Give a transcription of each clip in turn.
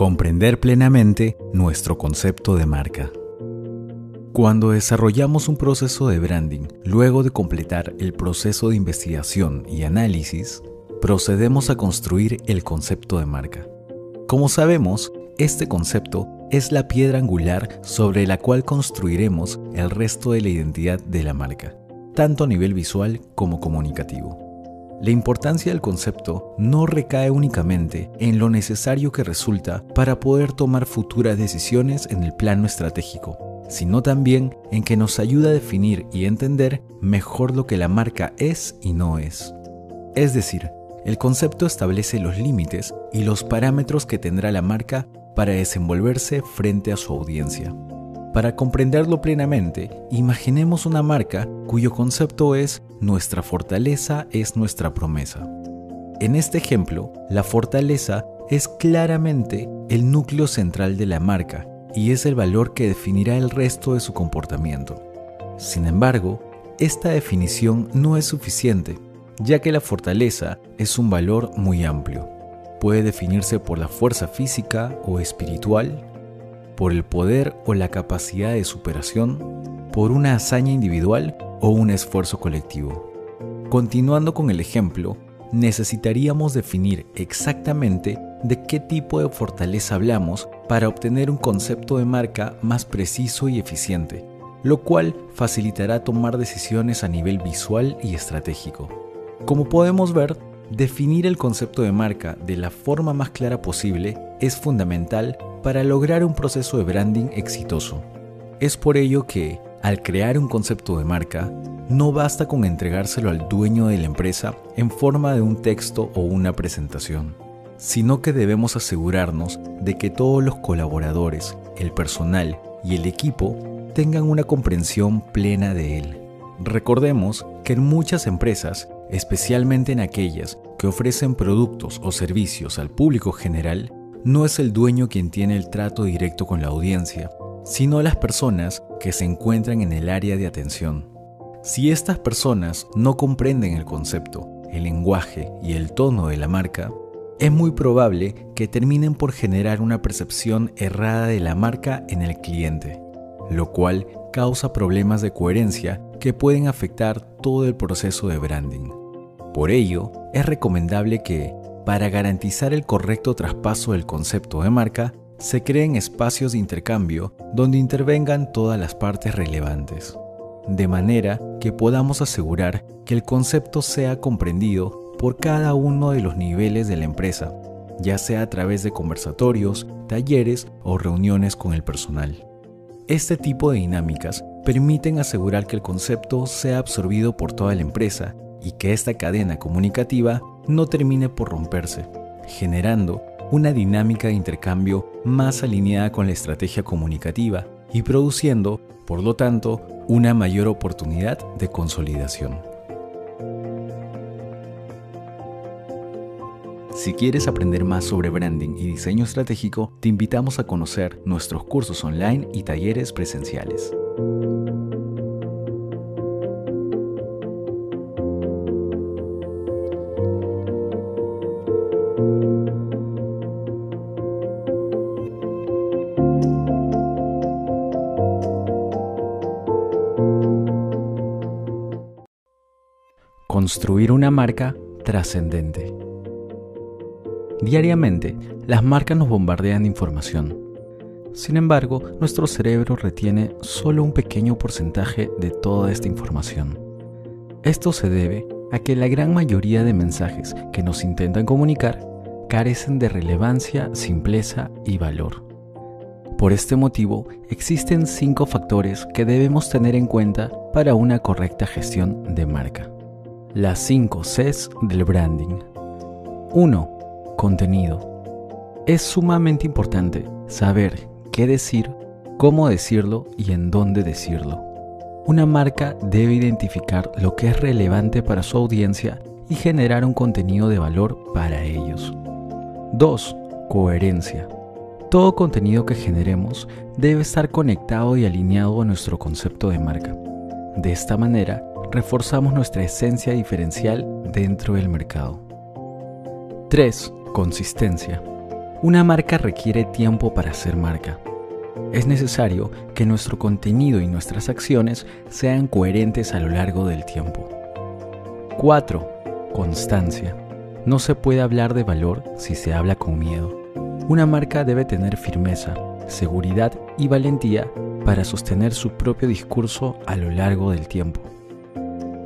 Comprender plenamente nuestro concepto de marca. Cuando desarrollamos un proceso de branding, luego de completar el proceso de investigación y análisis, procedemos a construir el concepto de marca. Como sabemos, este concepto es la piedra angular sobre la cual construiremos el resto de la identidad de la marca, tanto a nivel visual como comunicativo. La importancia del concepto no recae únicamente en lo necesario que resulta para poder tomar futuras decisiones en el plano estratégico, sino también en que nos ayuda a definir y entender mejor lo que la marca es y no es. Es decir, el concepto establece los límites y los parámetros que tendrá la marca para desenvolverse frente a su audiencia. Para comprenderlo plenamente, imaginemos una marca cuyo concepto es nuestra fortaleza es nuestra promesa. En este ejemplo, la fortaleza es claramente el núcleo central de la marca y es el valor que definirá el resto de su comportamiento. Sin embargo, esta definición no es suficiente, ya que la fortaleza es un valor muy amplio. Puede definirse por la fuerza física o espiritual, por el poder o la capacidad de superación, por una hazaña individual o un esfuerzo colectivo. Continuando con el ejemplo, necesitaríamos definir exactamente de qué tipo de fortaleza hablamos para obtener un concepto de marca más preciso y eficiente, lo cual facilitará tomar decisiones a nivel visual y estratégico. Como podemos ver, definir el concepto de marca de la forma más clara posible es fundamental para lograr un proceso de branding exitoso. Es por ello que, al crear un concepto de marca, no basta con entregárselo al dueño de la empresa en forma de un texto o una presentación, sino que debemos asegurarnos de que todos los colaboradores, el personal y el equipo tengan una comprensión plena de él. Recordemos que en muchas empresas, especialmente en aquellas que ofrecen productos o servicios al público general, no es el dueño quien tiene el trato directo con la audiencia, sino las personas que se encuentran en el área de atención. Si estas personas no comprenden el concepto, el lenguaje y el tono de la marca, es muy probable que terminen por generar una percepción errada de la marca en el cliente, lo cual causa problemas de coherencia que pueden afectar todo el proceso de branding. Por ello, es recomendable que, para garantizar el correcto traspaso del concepto de marca, se creen espacios de intercambio donde intervengan todas las partes relevantes, de manera que podamos asegurar que el concepto sea comprendido por cada uno de los niveles de la empresa, ya sea a través de conversatorios, talleres o reuniones con el personal. Este tipo de dinámicas permiten asegurar que el concepto sea absorbido por toda la empresa y que esta cadena comunicativa no termine por romperse, generando una dinámica de intercambio más alineada con la estrategia comunicativa y produciendo, por lo tanto, una mayor oportunidad de consolidación. Si quieres aprender más sobre branding y diseño estratégico, te invitamos a conocer nuestros cursos online y talleres presenciales. Construir una marca trascendente. Diariamente, las marcas nos bombardean de información. Sin embargo, nuestro cerebro retiene solo un pequeño porcentaje de toda esta información. Esto se debe a que la gran mayoría de mensajes que nos intentan comunicar carecen de relevancia, simpleza y valor. Por este motivo, existen cinco factores que debemos tener en cuenta para una correcta gestión de marca. Las 5 Cs del branding. 1. Contenido. Es sumamente importante saber qué decir, cómo decirlo y en dónde decirlo. Una marca debe identificar lo que es relevante para su audiencia y generar un contenido de valor para ellos. 2. Coherencia. Todo contenido que generemos debe estar conectado y alineado a nuestro concepto de marca. De esta manera, reforzamos nuestra esencia diferencial dentro del mercado. 3. Consistencia. Una marca requiere tiempo para ser marca. Es necesario que nuestro contenido y nuestras acciones sean coherentes a lo largo del tiempo. 4. Constancia. No se puede hablar de valor si se habla con miedo. Una marca debe tener firmeza, seguridad y valentía para sostener su propio discurso a lo largo del tiempo.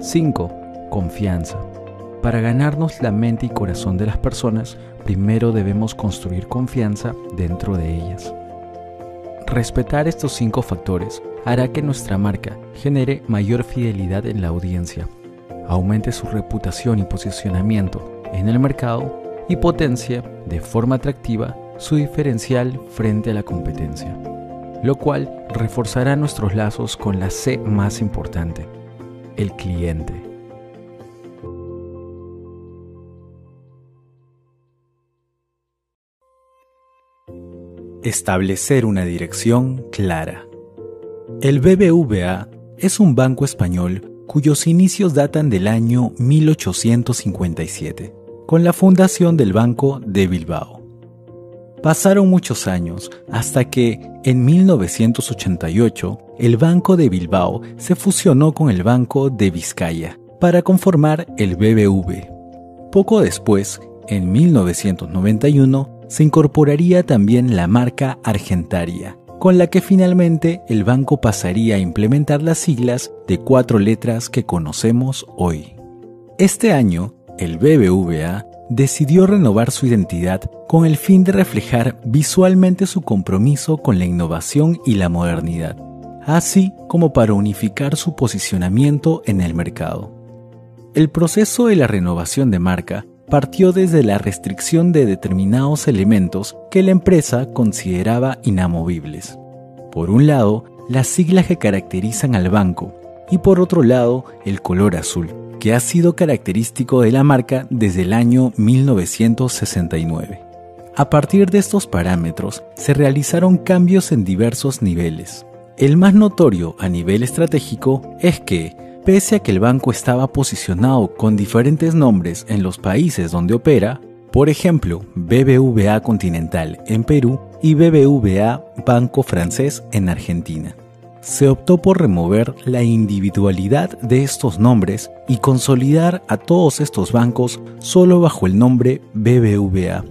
5. Confianza. Para ganarnos la mente y corazón de las personas, primero debemos construir confianza dentro de ellas. Respetar estos cinco factores hará que nuestra marca genere mayor fidelidad en la audiencia, aumente su reputación y posicionamiento en el mercado y potencie de forma atractiva su diferencial frente a la competencia, lo cual reforzará nuestros lazos con la C más importante, el cliente. Establecer una dirección clara. El BBVA es un banco español cuyos inicios datan del año 1857, con la fundación del Banco de Bilbao. Pasaron muchos años hasta que, en 1988, el Banco de Bilbao se fusionó con el Banco de Vizcaya para conformar el BBV. Poco después, en 1991, se incorporaría también la marca Argentaria, con la que finalmente el banco pasaría a implementar las siglas de cuatro letras que conocemos hoy. Este año, el BBVA decidió renovar su identidad con el fin de reflejar visualmente su compromiso con la innovación y la modernidad, así como para unificar su posicionamiento en el mercado. El proceso de la renovación de marca partió desde la restricción de determinados elementos que la empresa consideraba inamovibles. Por un lado, las siglas que caracterizan al banco y por otro lado, el color azul, que ha sido característico de la marca desde el año 1969. A partir de estos parámetros, se realizaron cambios en diversos niveles. El más notorio a nivel estratégico es que, Pese a que el banco estaba posicionado con diferentes nombres en los países donde opera, por ejemplo, BBVA Continental en Perú y BBVA Banco Francés en Argentina. Se optó por remover la individualidad de estos nombres y consolidar a todos estos bancos solo bajo el nombre BBVA.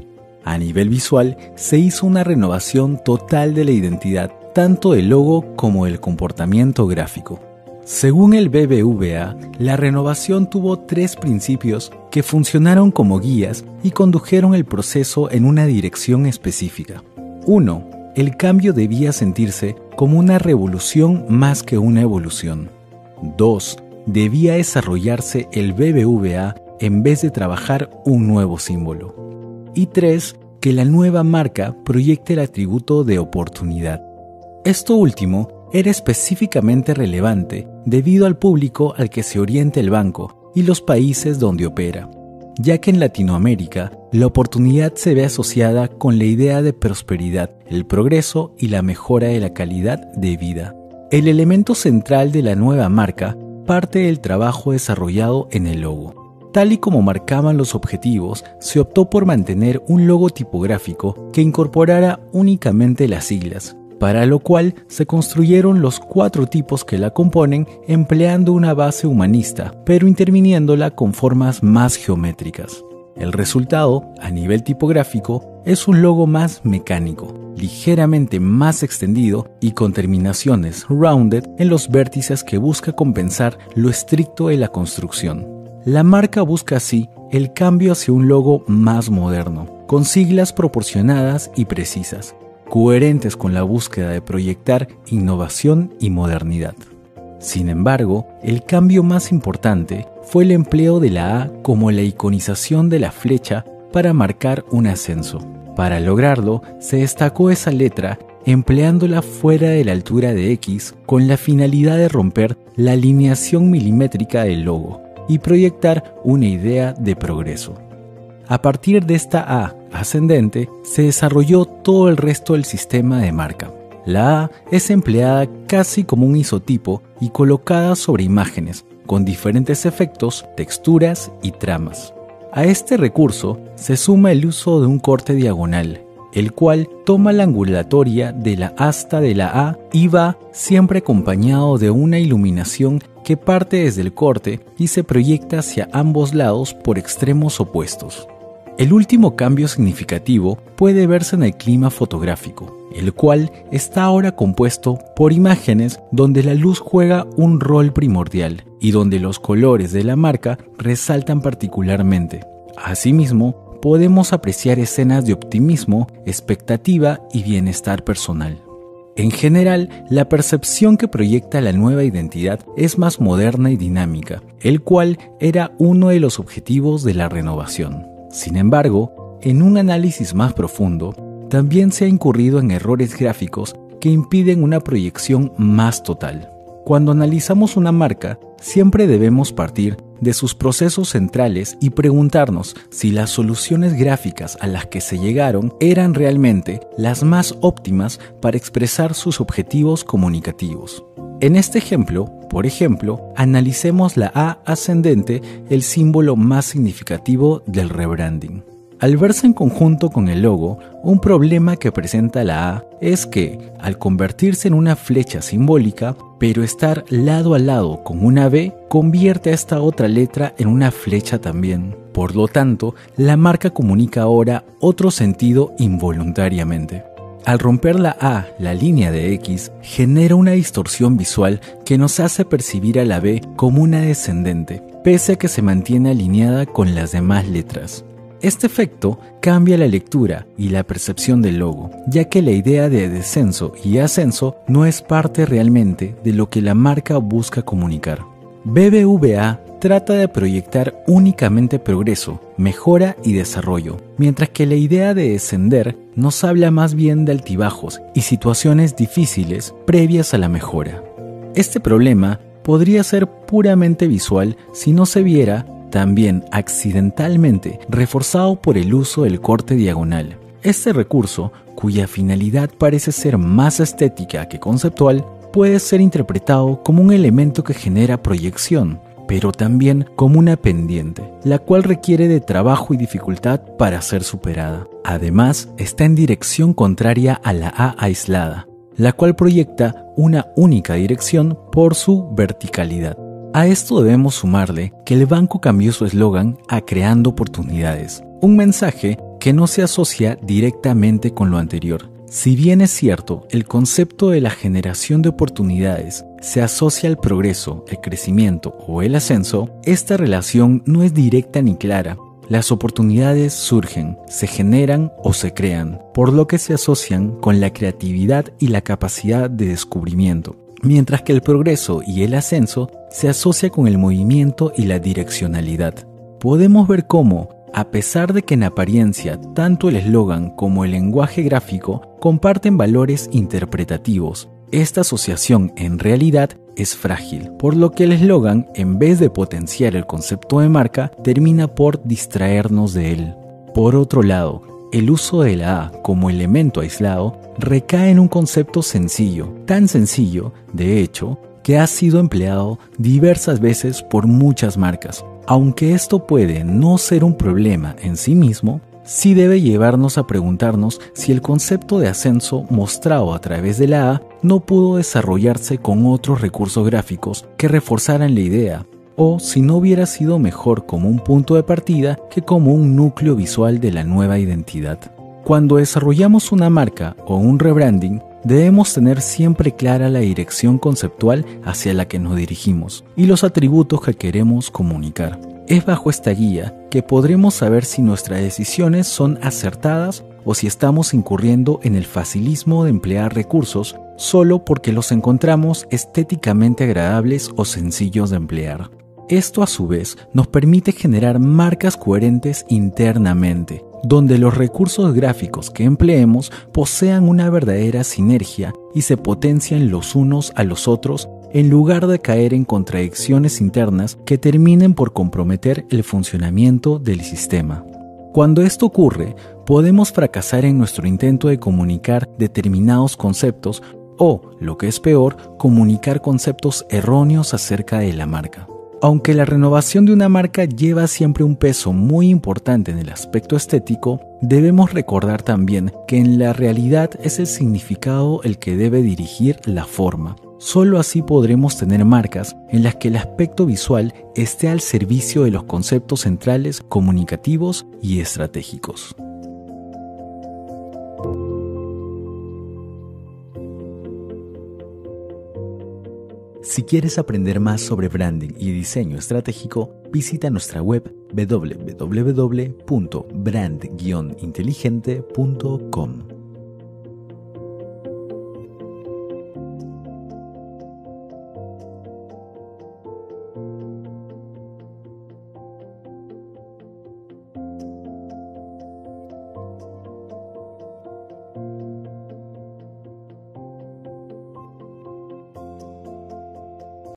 A nivel visual, se hizo una renovación total de la identidad, tanto del logo como del comportamiento gráfico. Según el BBVA, la renovación tuvo tres principios que funcionaron como guías y condujeron el proceso en una dirección específica. 1. El cambio debía sentirse como una revolución más que una evolución. 2. Debía desarrollarse el BBVA en vez de trabajar un nuevo símbolo. Y 3. Que la nueva marca proyecte el atributo de oportunidad. Esto último era específicamente relevante debido al público al que se orienta el banco y los países donde opera, ya que en Latinoamérica la oportunidad se ve asociada con la idea de prosperidad, el progreso y la mejora de la calidad de vida. El elemento central de la nueva marca parte del trabajo desarrollado en el logo. Tal y como marcaban los objetivos, se optó por mantener un logo tipográfico que incorporara únicamente las siglas, para lo cual se construyeron los cuatro tipos que la componen empleando una base humanista, pero interviniéndola con formas más geométricas. El resultado, a nivel tipográfico, es un logo más mecánico, ligeramente más extendido y con terminaciones rounded en los vértices que busca compensar lo estricto de la construcción. La marca busca así el cambio hacia un logo más moderno, con siglas proporcionadas y precisas, coherentes con la búsqueda de proyectar innovación y modernidad. Sin embargo, el cambio más importante fue el empleo de la A como la iconización de la flecha para marcar un ascenso. Para lograrlo, se destacó esa letra empleándola fuera de la altura de X con la finalidad de romper la alineación milimétrica del logo y proyectar una idea de progreso. A partir de esta A ascendente, se desarrolló todo el resto del sistema de marca. La A es empleada casi como un isotipo y colocada sobre imágenes, con diferentes efectos, texturas y tramas. A este recurso se suma el uso de un corte diagonal, el cual toma la angulatoria de la asta de la A y va siempre acompañado de una iluminación que parte desde el corte y se proyecta hacia ambos lados por extremos opuestos. El último cambio significativo puede verse en el clima fotográfico, el cual está ahora compuesto por imágenes donde la luz juega un rol primordial y donde los colores de la marca resaltan particularmente. Asimismo, podemos apreciar escenas de optimismo, expectativa y bienestar personal. En general, la percepción que proyecta la nueva identidad es más moderna y dinámica, el cual era uno de los objetivos de la renovación. Sin embargo, en un análisis más profundo, también se ha incurrido en errores gráficos que impiden una proyección más total. Cuando analizamos una marca, siempre debemos partir de sus procesos centrales y preguntarnos si las soluciones gráficas a las que se llegaron eran realmente las más óptimas para expresar sus objetivos comunicativos. En este ejemplo, por ejemplo, analicemos la A ascendente, el símbolo más significativo del rebranding. Al verse en conjunto con el logo, un problema que presenta la A es que, al convertirse en una flecha simbólica, pero estar lado a lado con una B, convierte a esta otra letra en una flecha también. Por lo tanto, la marca comunica ahora otro sentido involuntariamente. Al romper la A, la línea de X, genera una distorsión visual que nos hace percibir a la B como una descendente, pese a que se mantiene alineada con las demás letras. Este efecto cambia la lectura y la percepción del logo, ya que la idea de descenso y ascenso no es parte realmente de lo que la marca busca comunicar. BBVA trata de proyectar únicamente progreso, mejora y desarrollo, mientras que la idea de descender nos habla más bien de altibajos y situaciones difíciles previas a la mejora. Este problema podría ser puramente visual si no se viera también accidentalmente reforzado por el uso del corte diagonal. Este recurso, cuya finalidad parece ser más estética que conceptual, puede ser interpretado como un elemento que genera proyección, pero también como una pendiente, la cual requiere de trabajo y dificultad para ser superada. Además, está en dirección contraria a la A aislada, la cual proyecta una única dirección por su verticalidad. A esto debemos sumarle que el banco cambió su eslogan a creando oportunidades, un mensaje que no se asocia directamente con lo anterior. Si bien es cierto, el concepto de la generación de oportunidades se asocia al progreso, el crecimiento o el ascenso, esta relación no es directa ni clara. Las oportunidades surgen, se generan o se crean, por lo que se asocian con la creatividad y la capacidad de descubrimiento mientras que el progreso y el ascenso se asocia con el movimiento y la direccionalidad. Podemos ver cómo, a pesar de que en apariencia tanto el eslogan como el lenguaje gráfico comparten valores interpretativos, esta asociación en realidad es frágil, por lo que el eslogan, en vez de potenciar el concepto de marca, termina por distraernos de él. Por otro lado, el uso de la A como elemento aislado recae en un concepto sencillo, tan sencillo, de hecho, que ha sido empleado diversas veces por muchas marcas. Aunque esto puede no ser un problema en sí mismo, sí debe llevarnos a preguntarnos si el concepto de ascenso mostrado a través de la A no pudo desarrollarse con otros recursos gráficos que reforzaran la idea, o si no hubiera sido mejor como un punto de partida que como un núcleo visual de la nueva identidad. Cuando desarrollamos una marca o un rebranding, debemos tener siempre clara la dirección conceptual hacia la que nos dirigimos y los atributos que queremos comunicar. Es bajo esta guía que podremos saber si nuestras decisiones son acertadas o si estamos incurriendo en el facilismo de emplear recursos solo porque los encontramos estéticamente agradables o sencillos de emplear. Esto a su vez nos permite generar marcas coherentes internamente, donde los recursos gráficos que empleemos posean una verdadera sinergia y se potencian los unos a los otros en lugar de caer en contradicciones internas que terminen por comprometer el funcionamiento del sistema. Cuando esto ocurre, podemos fracasar en nuestro intento de comunicar determinados conceptos o, lo que es peor, comunicar conceptos erróneos acerca de la marca. Aunque la renovación de una marca lleva siempre un peso muy importante en el aspecto estético, debemos recordar también que en la realidad es el significado el que debe dirigir la forma. Solo así podremos tener marcas en las que el aspecto visual esté al servicio de los conceptos centrales comunicativos y estratégicos. Si quieres aprender más sobre branding y diseño estratégico, visita nuestra web www.brand-inteligente.com.